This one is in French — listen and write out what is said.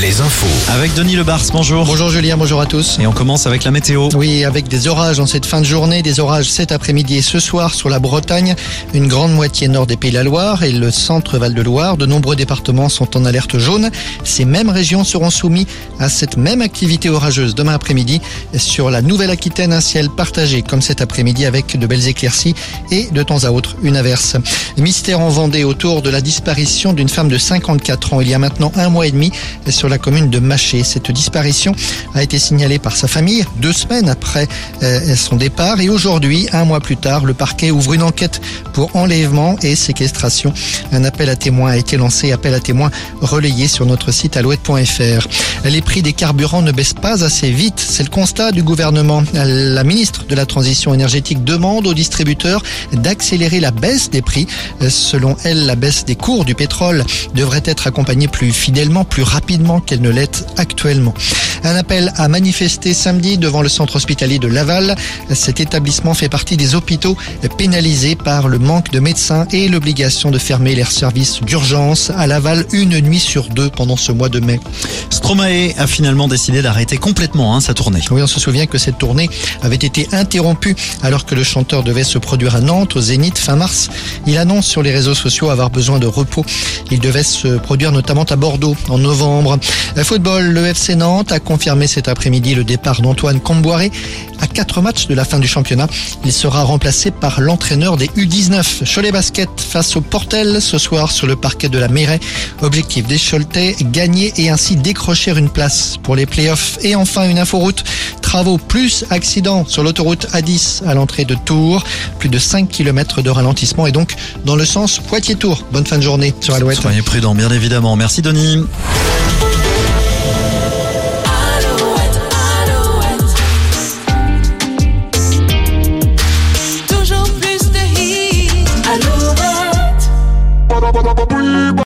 les infos. Avec Denis Lebars, bonjour. Bonjour Julien, bonjour à tous. Et on commence avec la météo. Oui, avec des orages en cette fin de journée, des orages cet après-midi et ce soir sur la Bretagne, une grande moitié nord des Pays de la Loire et le centre Val-de-Loire. De nombreux départements sont en alerte jaune. Ces mêmes régions seront soumises à cette même activité orageuse demain après-midi sur la Nouvelle-Aquitaine, un ciel partagé comme cet après-midi avec de belles éclaircies et de temps à autre une averse. Mystère en Vendée autour de la disparition d'une femme de 54 ans il y a maintenant un mois et demi sur la commune de Maché. Cette disparition a été signalée par sa famille deux semaines après euh, son départ et aujourd'hui, un mois plus tard, le parquet ouvre une enquête pour enlèvement et séquestration. Un appel à témoins a été lancé, appel à témoins relayé sur notre site alouette.fr. Les prix des carburants ne baissent pas assez vite, c'est le constat du gouvernement. La ministre de la Transition énergétique demande aux distributeurs d'accélérer la baisse des prix. Selon elle, la baisse des cours du pétrole devrait être accompagnée plus fidèlement, plus rapidement qu'elle ne l'est actuellement. Un appel à manifester samedi devant le centre hospitalier de Laval. Cet établissement fait partie des hôpitaux pénalisés par le manque de médecins et l'obligation de fermer leurs services d'urgence à Laval une nuit sur deux pendant ce mois de mai. Stromae a finalement décidé d'arrêter complètement hein, sa tournée. Oui, on se souvient que cette tournée avait été interrompue alors que le chanteur devait se produire à Nantes au Zénith fin mars. Il annonce sur les réseaux sociaux avoir besoin de repos. Il devait se produire notamment à Bordeaux en novembre. Football, le FC Nantes a confirmé cet après-midi le départ d'Antoine Comboiré. À quatre matchs de la fin du championnat, il sera remplacé par l'entraîneur des U19. Cholet Basket face au Portel ce soir sur le parquet de la Mairie. Objectif des Choletais, gagner et ainsi décrocher une place pour les playoffs. Et enfin une inforoute. Travaux plus accidents sur l'autoroute A10 à l'entrée de Tours. Plus de 5 km de ralentissement et donc dans le sens Poitiers-Tours. Bonne fin de journée sur Alouette. Soyez prudents, bien évidemment. Merci Denis. Toujours plus de hits. Alouette.